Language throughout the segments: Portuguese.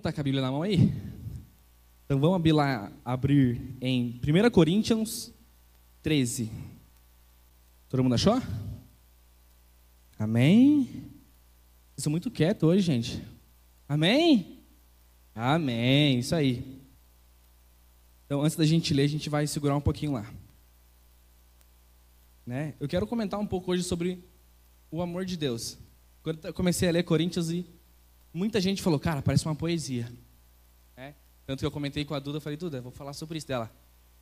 estar com a Bíblia na mão aí? Então vamos abrir, lá, abrir em 1 Coríntios 13. Todo mundo achou? Amém? Vocês são muito quietos hoje, gente. Amém? Amém, isso aí. Então, antes da gente ler, a gente vai segurar um pouquinho lá. Né? Eu quero comentar um pouco hoje sobre o amor de Deus. Quando eu comecei a ler Coríntios e muita gente falou, cara, parece uma poesia. É? Tanto que eu comentei com a Duda, falei, Duda, vou falar sobre isso dela.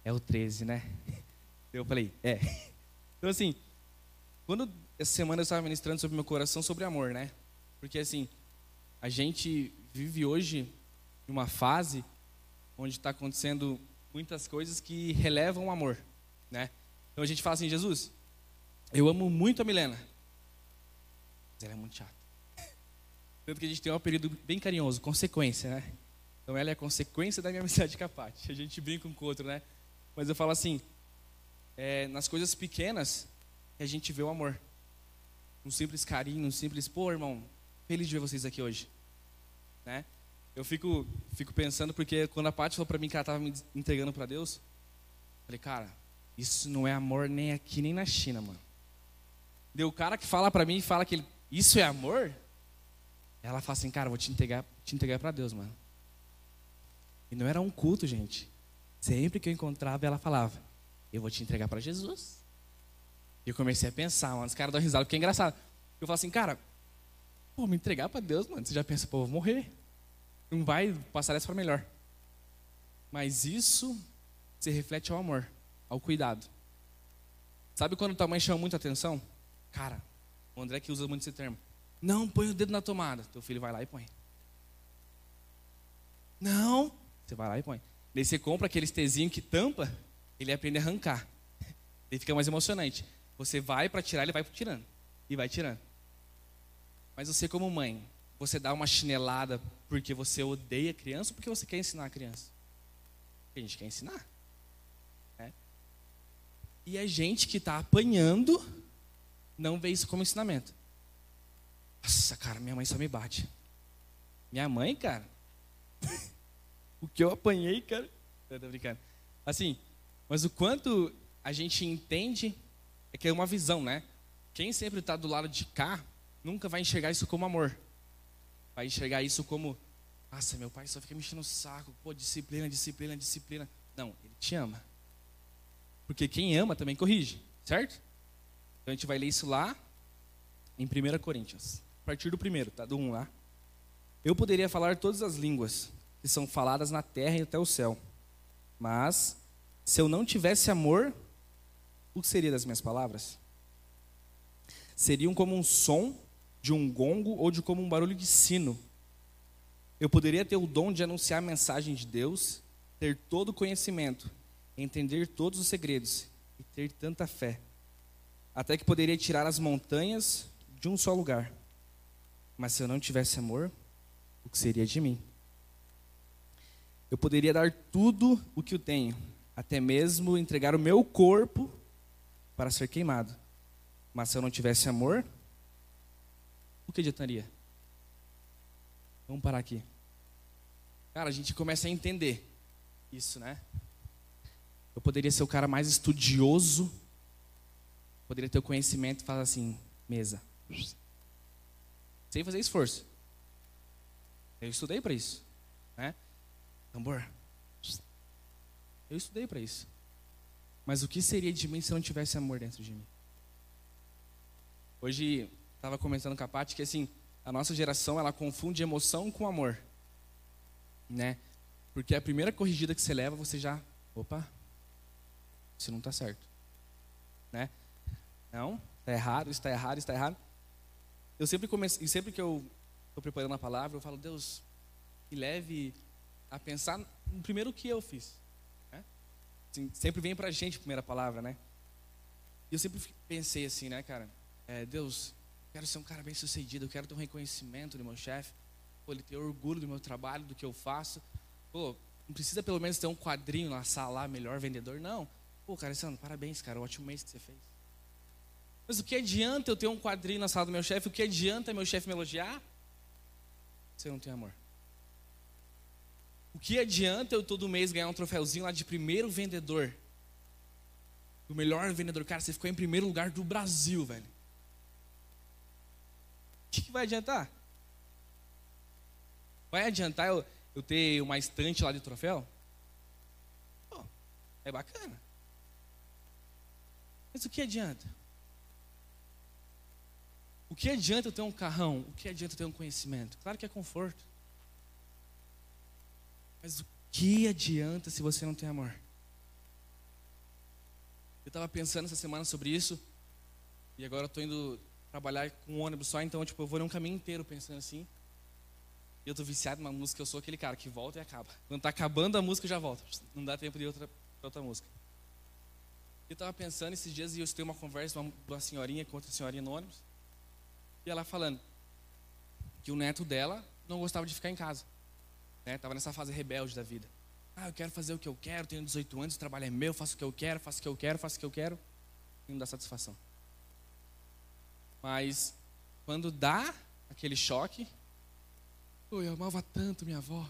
É o 13, né? Eu falei, é. Então assim, quando essa semana eu estava ministrando sobre meu coração sobre amor, né? Porque assim, a gente vive hoje uma fase onde está acontecendo muitas coisas que relevam o amor, né? Então a gente fala assim, Jesus, eu amo muito a Milena, mas ela é muito chata. Tanto que a gente tem um apelido bem carinhoso, consequência, né? Então ela é a consequência da minha amizade com a Paty. A gente brinca um com o outro, né? Mas eu falo assim, é, nas coisas pequenas que a gente vê o amor. Um simples carinho, um simples, pô, irmão, feliz de ver vocês aqui hoje. Né? Eu fico, fico pensando, porque quando a Paty falou para mim que ela estava me entregando para Deus, eu falei, cara, isso não é amor nem aqui nem na China, mano. Deu o cara que fala para mim e fala que ele, isso é amor? Ela fala assim, cara, vou te entregar, te entregar para Deus, mano. E não era um culto, gente. Sempre que eu encontrava, ela falava, eu vou te entregar para Jesus. E eu comecei a pensar, mano, os caras dão risada, porque é engraçado. Eu falo assim, cara, pô, me entregar para Deus, mano. Você já pensa, pô, vou morrer. Não vai passar essa para melhor. Mas isso se reflete ao amor, ao cuidado. Sabe quando tua mãe chama muita atenção? Cara, o André que usa muito esse termo. Não, põe o dedo na tomada. Teu filho vai lá e põe. Não. Você vai lá e põe. Daí você compra aqueles tezinho que tampa, ele aprende a arrancar. Ele fica mais emocionante. Você vai para tirar, ele vai tirando. E vai tirando. Mas você como mãe, você dá uma chinelada porque você odeia a criança ou porque você quer ensinar a criança? Porque a gente quer ensinar. Né? E a gente que está apanhando não vê isso como ensinamento. Nossa, cara, minha mãe só me bate. Minha mãe, cara. o que eu apanhei, cara. Eu tô brincando. Assim, mas o quanto a gente entende é que é uma visão, né? Quem sempre está do lado de cá nunca vai enxergar isso como amor. Vai enxergar isso como, nossa, meu pai só fica me enchendo o saco, pô, disciplina, disciplina, disciplina. Não, ele te ama. Porque quem ama também corrige, certo? Então a gente vai ler isso lá em 1 Coríntios partir do primeiro, tá? Do 1 lá. Eu poderia falar todas as línguas que são faladas na terra e até o céu. Mas, se eu não tivesse amor, o que seria das minhas palavras? Seriam como um som de um gongo ou de como um barulho de sino. Eu poderia ter o dom de anunciar a mensagem de Deus, ter todo o conhecimento, entender todos os segredos e ter tanta fé, até que poderia tirar as montanhas de um só lugar. Mas se eu não tivesse amor, o que seria de mim? Eu poderia dar tudo o que eu tenho, até mesmo entregar o meu corpo para ser queimado. Mas se eu não tivesse amor, o que adiantaria? Vamos parar aqui. Cara, a gente começa a entender isso, né? Eu poderia ser o cara mais estudioso, poderia ter o conhecimento e falar assim, mesa sem fazer esforço. Eu estudei para isso, né? Tambor. Eu estudei para isso. Mas o que seria de mim se não tivesse amor dentro de mim? Hoje estava comentando com a Paty que assim, a nossa geração ela confunde emoção com amor, né? Porque a primeira corrigida que você leva, você já, opa, isso não está certo, né? Não, está errado, está errado, está errado. Eu sempre comecei, e sempre que eu estou preparando a palavra, eu falo, Deus, me leve a pensar no primeiro que eu fiz. Né? Assim, sempre vem para a gente a primeira palavra, né? E eu sempre pensei assim, né, cara? É, Deus, eu quero ser um cara bem sucedido, eu quero ter um reconhecimento do meu chefe, ele ter orgulho do meu trabalho, do que eu faço. Pô, não precisa pelo menos ter um quadrinho na sala, melhor vendedor, não. Pô, cara, Alessandro, parabéns, cara, ótimo mês que você fez. Mas o que adianta eu ter um quadrinho na sala do meu chefe? O que adianta meu chefe me elogiar? Eu não tenho amor. O que adianta eu todo mês ganhar um troféuzinho lá de primeiro vendedor? Do melhor vendedor. Cara, você ficou em primeiro lugar do Brasil, velho. O que, que vai adiantar? Vai adiantar eu, eu ter uma estante lá de troféu? Pô, é bacana. Mas o que adianta? O que adianta eu ter um carrão? O que adianta eu ter um conhecimento? Claro que é conforto. Mas o que adianta se você não tem amor? Eu estava pensando essa semana sobre isso. E agora eu estou indo trabalhar com um ônibus só, então tipo, eu vou num caminho inteiro pensando assim. E eu estou viciado numa música, eu sou aquele cara que volta e acaba. Quando está acabando a música, eu já volto. Não dá tempo de outra, outra música. Eu estava pensando esses dias e eu escutei uma conversa de uma senhorinha com outra senhorinha no ônibus. E ela falando que o neto dela não gostava de ficar em casa. Né? Tava nessa fase rebelde da vida. Ah, eu quero fazer o que eu quero, tenho 18 anos, o trabalho é meu, faço o que eu quero, faço o que eu quero, faço o que eu quero. E não dá satisfação. Mas quando dá aquele choque, oh, eu amava tanto minha avó.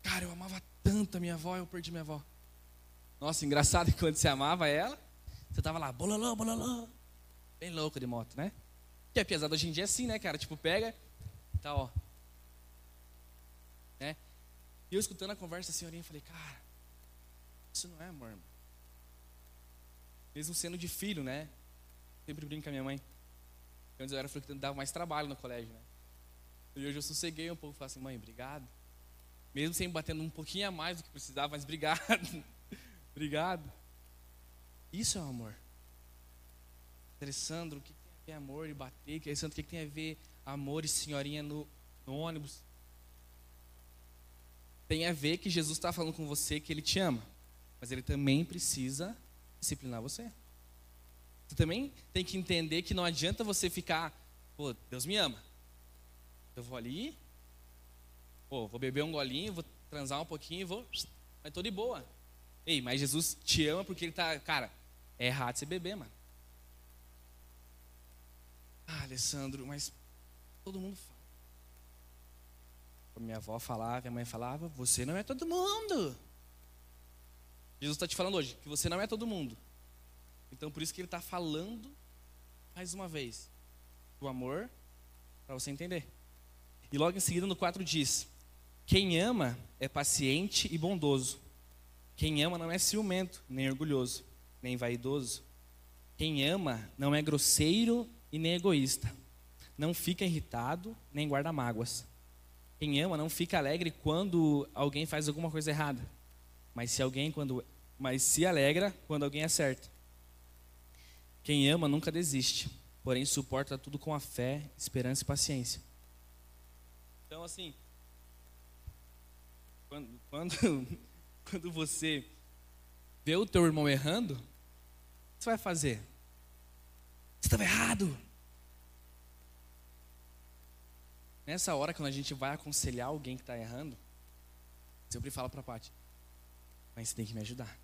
Cara, eu amava tanto a minha avó, eu perdi minha avó. Nossa, engraçado que quando você amava ela, você tava lá, bololô, bololô. Bem louco de moto, né? Que apesar de hoje em dia é assim, né, cara? Tipo, pega, tá, ó. Né? E eu escutando a conversa da senhorinha, falei, cara, isso não é amor, mano. Mesmo sendo de filho, né? Sempre brinco com a minha mãe. Antes eu era que dava mais trabalho no colégio, né? E hoje eu sosseguei um pouco, falei assim, mãe, obrigado. Mesmo sem batendo um pouquinho a mais do que precisava, mas obrigado. obrigado. Isso é o amor. Alessandro, o que a ver amor e bater? Alessandro, o que tem a ver amor e senhorinha no, no ônibus? Tem a ver que Jesus está falando com você que Ele te ama, mas Ele também precisa disciplinar você. Você também tem que entender que não adianta você ficar, pô, Deus me ama. Eu vou ali, pô, vou beber um golinho, vou transar um pouquinho, vou, mas tô de boa. Ei, mas Jesus te ama porque Ele tá, cara, é errado você beber, mano. Ah, Alessandro, mas todo mundo fala. Minha avó falava, minha mãe falava, você não é todo mundo. Jesus está te falando hoje que você não é todo mundo. Então por isso que ele está falando mais uma vez do amor para você entender. E logo em seguida no 4 diz: Quem ama é paciente e bondoso. Quem ama não é ciumento, nem orgulhoso, nem vaidoso. Quem ama não é grosseiro e nem egoísta. Não fica irritado, nem guarda mágoas. Quem ama não fica alegre quando alguém faz alguma coisa errada, mas se alguém quando mas se alegra quando alguém acerta. Quem ama nunca desiste, porém suporta tudo com a fé, esperança e paciência. Então assim, quando, quando, quando você vê o teu irmão errando, o que você vai fazer? Estava errado. Nessa hora, quando a gente vai aconselhar alguém que está errando, sempre falo para a Paty, mas você tem que me ajudar.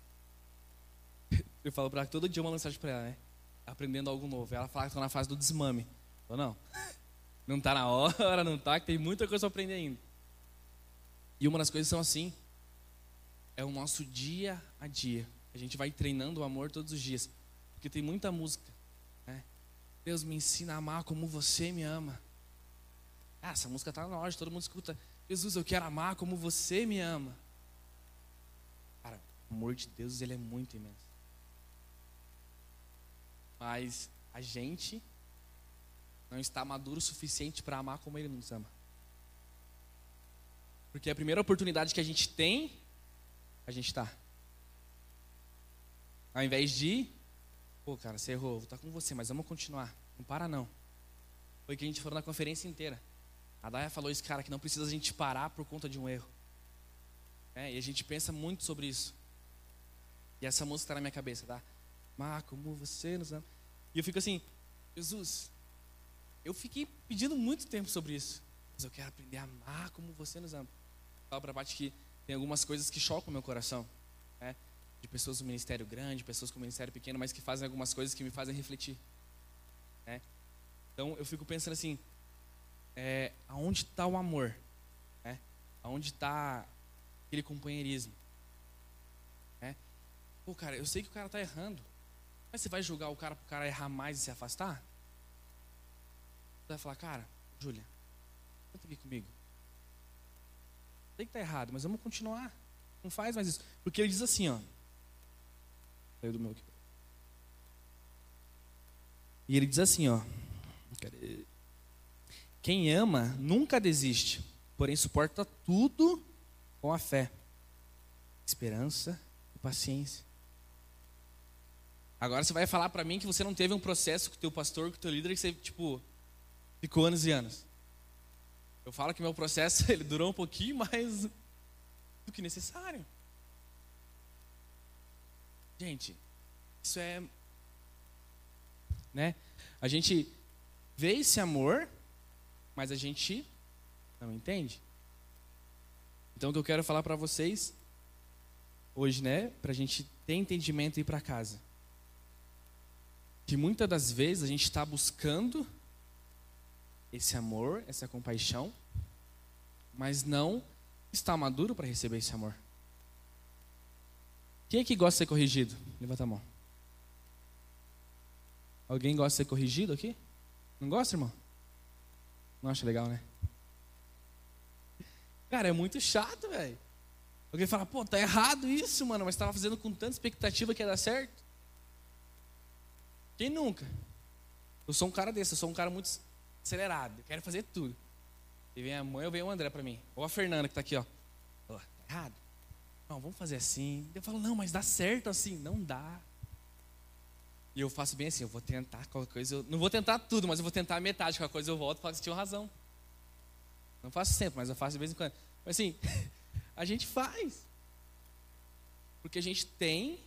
Eu falo para ela todo dia uma mensagem para ela, né? Aprendendo algo novo. Ela fala que está na fase do desmame. Eu não. Não está na hora, não está, que tem muita coisa para aprender ainda. E uma das coisas são assim, é o nosso dia a dia. A gente vai treinando o amor todos os dias. Porque tem muita música. Deus me ensina a amar como você me ama. Ah, essa música está na loja, todo mundo escuta. Jesus, eu quero amar como você me ama. Cara, o amor de Deus, ele é muito imenso. Mas a gente não está maduro o suficiente para amar como ele nos ama. Porque a primeira oportunidade que a gente tem, a gente está. Ao invés de, pô, cara, você errou, vou estar com você, mas vamos continuar. Não para não. Foi o que a gente falou na conferência inteira. A Daya falou isso, cara, que não precisa a gente parar por conta de um erro. É, e a gente pensa muito sobre isso. E essa música está na minha cabeça, tá? Mar, como você nos ama. E eu fico assim, Jesus, eu fiquei pedindo muito tempo sobre isso. Mas eu quero aprender a amar como você nos ama. Fala para parte que tem algumas coisas que chocam o meu coração. De pessoas do ministério grande, pessoas com ministério pequeno, mas que fazem algumas coisas que me fazem refletir. Né? Então eu fico pensando assim, é, aonde está o amor? Né? Onde está aquele companheirismo? Né? Pô, cara, eu sei que o cara está errando. Mas você vai julgar o cara para o cara errar mais e se afastar? Você vai falar, cara, Júlia, senta aqui comigo. Sei que está errado, mas vamos continuar. Não faz mais isso. Porque ele diz assim, ó. Saiu do meu aqui. E ele diz assim, ó. Quem ama nunca desiste, porém suporta tudo com a fé, esperança e paciência. Agora você vai falar para mim que você não teve um processo com o teu pastor, com o teu líder, que você, tipo, ficou anos e anos. Eu falo que meu processo, ele durou um pouquinho mais do que necessário. Gente, isso é. Né? A gente vê esse amor, mas a gente não entende. Então, o que eu quero falar para vocês hoje, né, para a gente ter entendimento e ir para casa, que muitas das vezes a gente está buscando esse amor, essa compaixão, mas não está maduro para receber esse amor. Quem é que gosta de ser corrigido? Levanta a mão. Alguém gosta de ser corrigido aqui? Não gosta, irmão? Não acha legal, né? Cara, é muito chato, velho. Alguém fala, pô, tá errado isso, mano, mas estava fazendo com tanta expectativa que ia dar certo. Quem nunca? Eu sou um cara desse, eu sou um cara muito acelerado, eu quero fazer tudo. E vem a mãe ou vem o André para mim. Ou a Fernanda que tá aqui, ó. Oh, tá errado. Não, vamos fazer assim. Eu falo, não, mas dá certo assim. Não dá. E eu faço bem assim, eu vou tentar qualquer coisa. Eu, não vou tentar tudo, mas eu vou tentar metade. Qualquer coisa eu volto e falo que tinha razão. Não faço sempre, mas eu faço de vez em quando. Mas assim, a gente faz. Porque a gente tem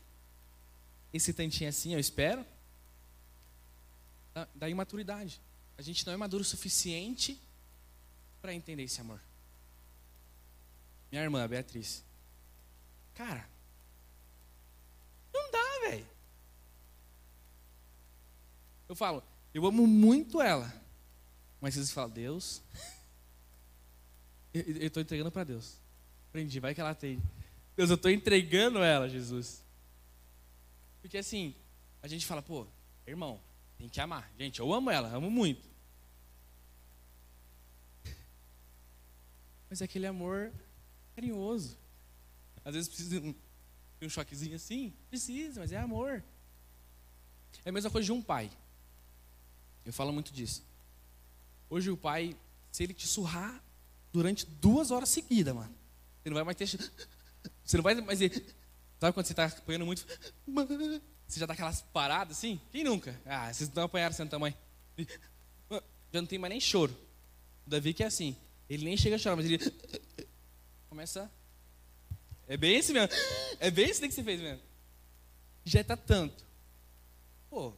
esse tantinho assim, eu espero, da, da imaturidade. A gente não é maduro o suficiente para entender esse amor. Minha irmã, Beatriz. Cara, não dá, velho. Eu falo, eu amo muito ela. Mas vocês falam, Deus, eu estou entregando para Deus. Aprendi, vai que ela tem. Deus, eu estou entregando ela, Jesus. Porque assim, a gente fala, pô, irmão, tem que amar. Gente, eu amo ela, amo muito. Mas é aquele amor carinhoso. Às vezes precisa de um, de um choquezinho assim, precisa, mas é amor. É a mesma coisa de um pai. Eu falo muito disso. Hoje o pai, se ele te surrar durante duas horas seguidas, mano, você não vai mais ter. Você não vai mais. Sabe quando você está apanhando muito? Você já dá aquelas paradas assim? Quem nunca? Ah, vocês não apanharam sendo tamanho. Já não tem mais nem choro. O Davi que é assim. Ele nem chega a chorar, mas ele começa. É bem esse mesmo. É bem esse que você fez mesmo. Já está tanto. Pô,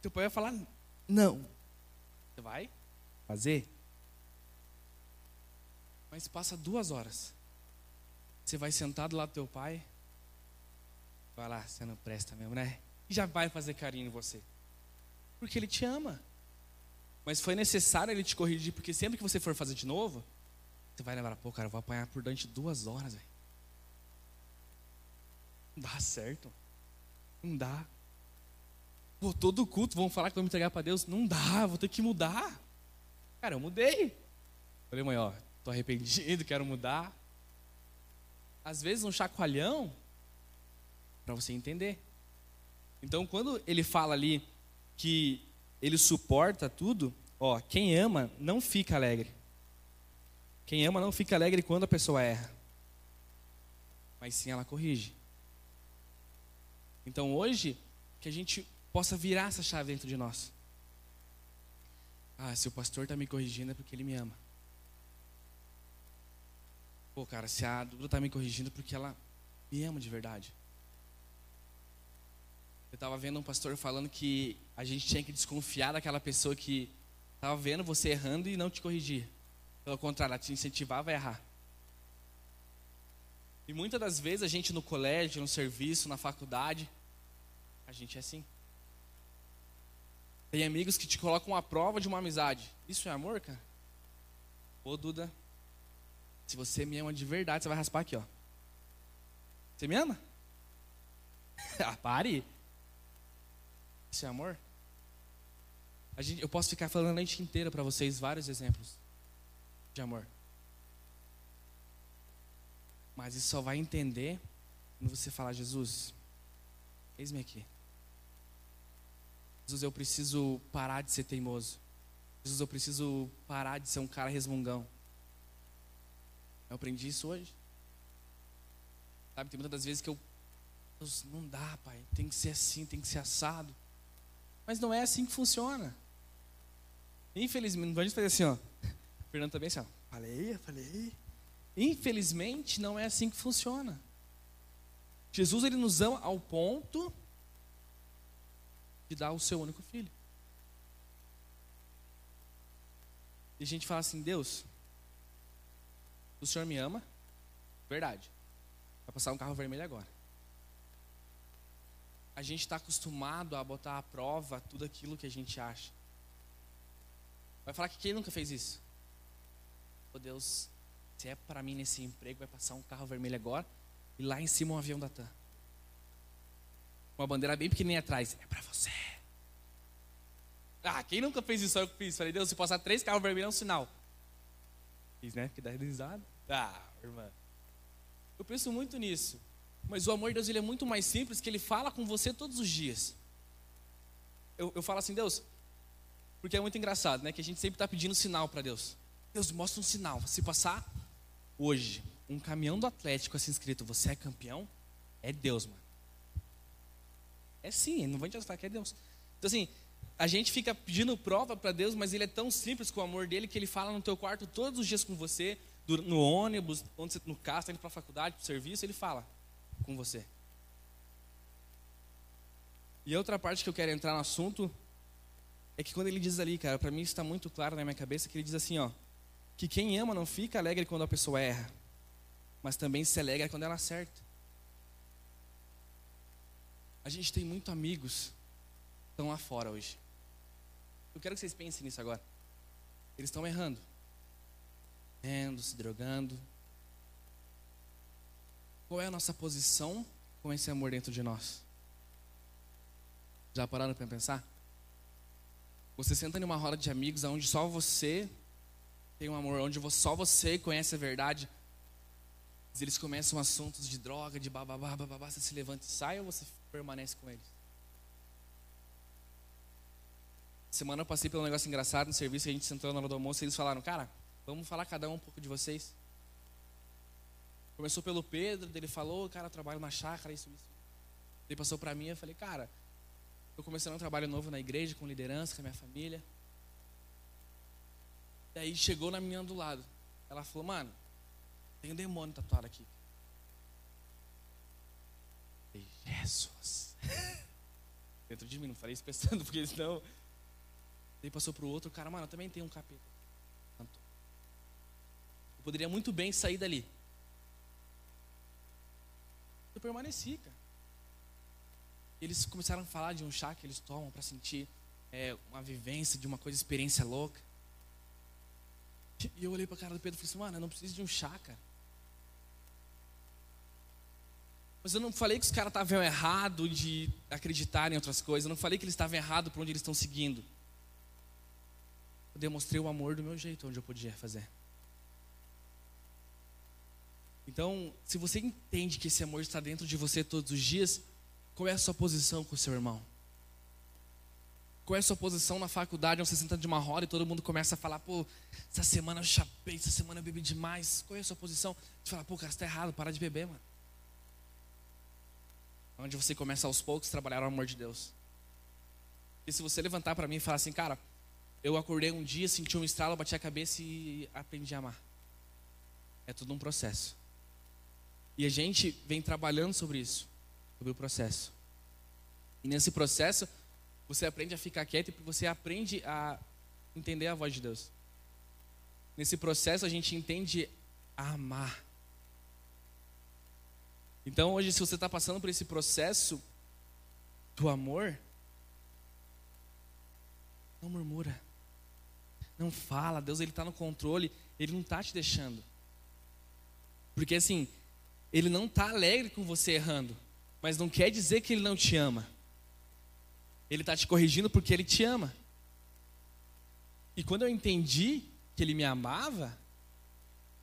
teu pai vai falar não. Você vai fazer? Mas passa duas horas. Você vai sentado lá do teu pai. Vai lá, você não presta mesmo, né? E já vai fazer carinho em você. Porque ele te ama. Mas foi necessário ele te corrigir, porque sempre que você for fazer de novo, você vai lembrar, pô, cara, eu vou apanhar por durante duas horas, velho. Não dá certo. Não dá. Pô, todo culto vão falar que vou me entregar para Deus. Não dá, vou ter que mudar. Cara, eu mudei. Falei, mãe, ó, tô arrependido, quero mudar. Às vezes um chacoalhão para você entender. Então, quando ele fala ali que ele suporta tudo, ó, quem ama não fica alegre. Quem ama não fica alegre quando a pessoa erra. Mas sim ela corrige. Então, hoje que a gente possa virar essa chave dentro de nós. Ah, se o pastor está me corrigindo é porque ele me ama. Pô, cara, se a Duda está me corrigindo é porque ela me ama de verdade. Eu estava vendo um pastor falando que a gente tinha que desconfiar daquela pessoa que estava vendo você errando e não te corrigir. Pelo contrário, ela te incentivava a errar. E muitas das vezes a gente no colégio, no serviço, na faculdade, a gente é assim. Tem amigos que te colocam a prova de uma amizade. Isso é amor, cara? Ô, Duda, Se você me ama de verdade, você vai raspar aqui, ó. Você me ama? ah, pare. Isso é amor? Gente, eu posso ficar falando a noite inteira para vocês vários exemplos de amor. Mas isso só vai entender quando você falar, Jesus, eis-me aqui. Jesus, eu preciso parar de ser teimoso. Jesus, eu preciso parar de ser um cara resmungão. Eu aprendi isso hoje. Sabe, tem muitas das vezes que eu. Deus, não dá, pai. Tem que ser assim, tem que ser assado. Mas não é assim que funciona. Infelizmente, não pode fazer assim, ó. Fernando também assim, ó. Falei, falei. Infelizmente, não é assim que funciona. Jesus, ele nos ama ao ponto de dar o seu único filho. E a gente fala assim, Deus, o Senhor me ama? Verdade. Vai passar um carro vermelho agora. A gente está acostumado a botar à prova tudo aquilo que a gente acha. Vai falar que quem nunca fez isso? Oh Deus, se é para mim nesse emprego, vai passar um carro vermelho agora e lá em cima um avião da TAM. Uma bandeira bem pequenininha atrás. É para você. Ah, quem nunca fez isso? Eu fiz. Falei, Deus, se passar três carros vermelhos é um sinal. Fiz, né? Porque dá risada. Ah, irmã. Eu penso muito nisso. Mas o amor de Deus ele é muito mais simples, que ele fala com você todos os dias. Eu, eu falo assim, Deus, porque é muito engraçado, né? Que a gente sempre está pedindo sinal para Deus. Deus, mostra um sinal. Se passar hoje um caminhão do Atlético assim escrito, você é campeão, é Deus, mano. É sim, não vou te falar que é Deus. Então assim, a gente fica pedindo prova para Deus, mas ele é tão simples com o amor dele que ele fala no teu quarto todos os dias com você, no ônibus, no carro, está indo para a faculdade, para o serviço, ele fala com você. E outra parte que eu quero entrar no assunto é que quando ele diz ali, cara, para mim está muito claro na minha cabeça que ele diz assim, ó, que quem ama não fica alegre quando a pessoa erra, mas também se alegra quando ela acerta. A gente tem muito amigos que estão lá fora hoje. Eu quero que vocês pensem nisso agora. Eles estão errando. Errando, se drogando. Qual é a nossa posição com esse amor dentro de nós? Já pararam para pensar? Você senta em uma roda de amigos onde só você tem um amor, onde só você conhece a verdade. Eles começam assuntos de droga, de bababá, bababá, você se levanta e sai ou você permanece com eles? Semana eu passei pelo negócio engraçado no serviço, a gente sentou na hora do almoço e eles falaram, cara, vamos falar cada um um pouco de vocês. Começou pelo Pedro, ele falou, cara, eu trabalho na chácara, isso, isso. Ele passou para mim, eu falei, cara, estou começando um trabalho novo na igreja, com liderança, com a minha família. Daí chegou na menina do lado. Ela falou, mano, tem um demônio tatuado aqui. falei, Jesus. Dentro de mim, não falei isso pensando, porque senão Daí passou para o outro, cara, mano, também tem um capeta. Eu poderia muito bem sair dali. Eu permaneci, cara. Eles começaram a falar de um chá que eles tomam para sentir é, uma vivência, de uma coisa, experiência louca. E eu olhei para a cara do Pedro e falei assim, mano, eu não preciso de um chá, cara. Mas eu não falei que os caras estavam errados de acreditar em outras coisas. Eu não falei que eles estavam errados por onde eles estão seguindo eu demonstrei o amor do meu jeito, onde eu podia fazer. Então, se você entende que esse amor está dentro de você todos os dias, qual é a sua posição com o seu irmão? Qual é a sua posição na faculdade, você senta de uma roda e todo mundo começa a falar, pô, essa semana eu chapei, essa semana eu bebi demais. Qual é a sua posição? Você fala, pô, cara, você está errado, para de beber, mano. Onde você começa aos poucos a trabalhar o amor de Deus. E se você levantar para mim e falar assim, cara, eu acordei um dia, senti um estralo, bati a cabeça e aprendi a amar. É tudo um processo. E a gente vem trabalhando sobre isso, sobre o processo. E nesse processo, você aprende a ficar quieto e você aprende a entender a voz de Deus. Nesse processo, a gente entende a amar. Então, hoje, se você está passando por esse processo do amor, não murmura. Não fala, Deus ele está no controle, Ele não está te deixando. Porque assim, ele não está alegre com você errando, mas não quer dizer que ele não te ama. Ele está te corrigindo porque ele te ama. E quando eu entendi que ele me amava,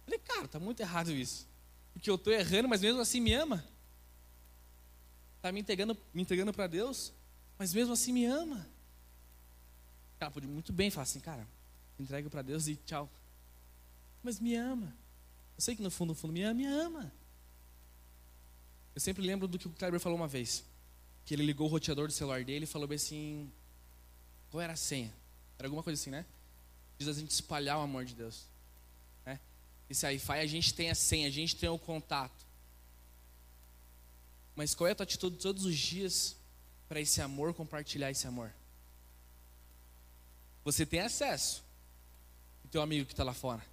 falei, cara, tá muito errado isso. Porque eu estou errando, mas mesmo assim me ama. Está me entregando, me entregando para Deus, mas mesmo assim me ama. Cara, pode muito bem falar assim, cara, entrego para Deus e tchau. Mas me ama. Eu sei que no fundo, no fundo, me ama, me ama. Eu sempre lembro do que o Kleber falou uma vez. Que ele ligou o roteador do celular dele e falou bem assim: qual era a senha? Era alguma coisa assim, né? Diz a gente espalhar o amor de Deus. Né? Esse Wi-Fi a gente tem a senha, a gente tem o contato. Mas qual é a tua atitude todos os dias para esse amor, compartilhar esse amor? Você tem acesso. O teu amigo que está lá fora,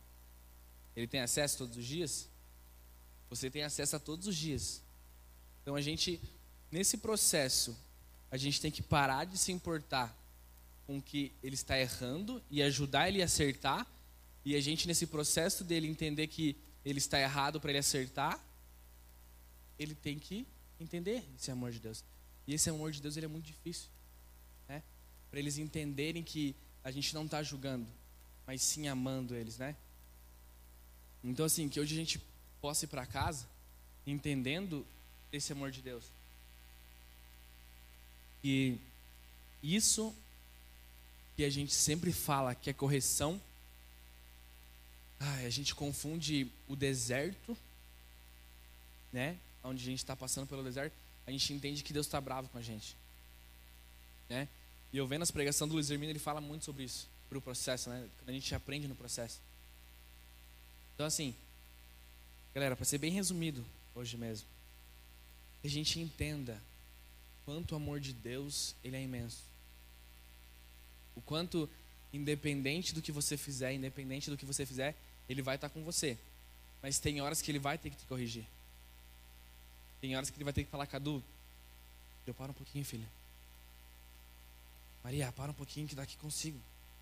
ele tem acesso todos os dias? Você tem acesso a todos os dias. Então a gente, nesse processo, a gente tem que parar de se importar com que ele está errando e ajudar ele a acertar. E a gente, nesse processo dele entender que ele está errado para ele acertar, ele tem que entender esse amor de Deus. E esse amor de Deus ele é muito difícil. Né? Para eles entenderem que a gente não está julgando, mas sim amando eles, né? Então, assim, que hoje a gente possa ir para casa entendendo esse amor de Deus. E isso que a gente sempre fala que é correção, ai, a gente confunde o deserto, né? Onde a gente está passando pelo deserto, a gente entende que Deus está bravo com a gente, né? E eu vendo as pregações do Luiz Hermino, ele fala muito sobre isso, sobre o processo, né? Quando a gente aprende no processo. Então, assim, galera, para ser bem resumido hoje mesmo, que a gente entenda quanto o amor de Deus ele é imenso. O quanto, independente do que você fizer, independente do que você fizer, ele vai estar com você. Mas tem horas que ele vai ter que te corrigir. Tem horas que ele vai ter que falar, Cadu, eu paro um pouquinho, filha. Maria, para um pouquinho que daqui consigo.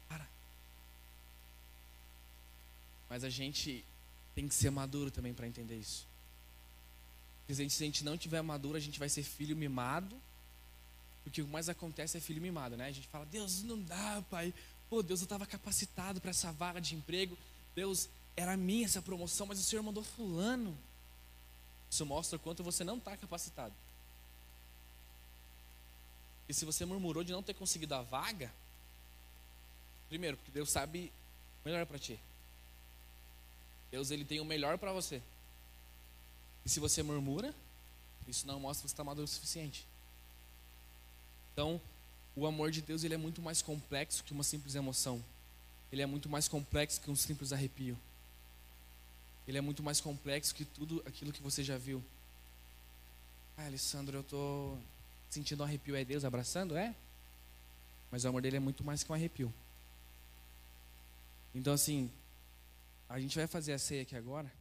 Para. Mas a gente tem que ser maduro também para entender isso. Porque se a gente não tiver maduro, a gente vai ser filho mimado. O que mais acontece é filho mimado, né? A gente fala, Deus, não dá, pai. Pô, Deus, eu estava capacitado para essa vaga de emprego. Deus, era minha essa promoção, mas o Senhor mandou fulano. Isso mostra o quanto você não está capacitado. E se você murmurou de não ter conseguido a vaga, primeiro, porque Deus sabe melhor para ti. Deus ele tem o melhor para você. E se você murmura, isso não mostra que você está maduro o suficiente. Então, o amor de Deus ele é muito mais complexo que uma simples emoção. Ele é muito mais complexo que um simples arrepio. Ele é muito mais complexo que tudo aquilo que você já viu. Ah, Alessandro, eu tô sentindo um arrepio. É Deus abraçando? É? Mas o amor dele é muito mais que um arrepio. Então, assim, a gente vai fazer a ceia aqui agora.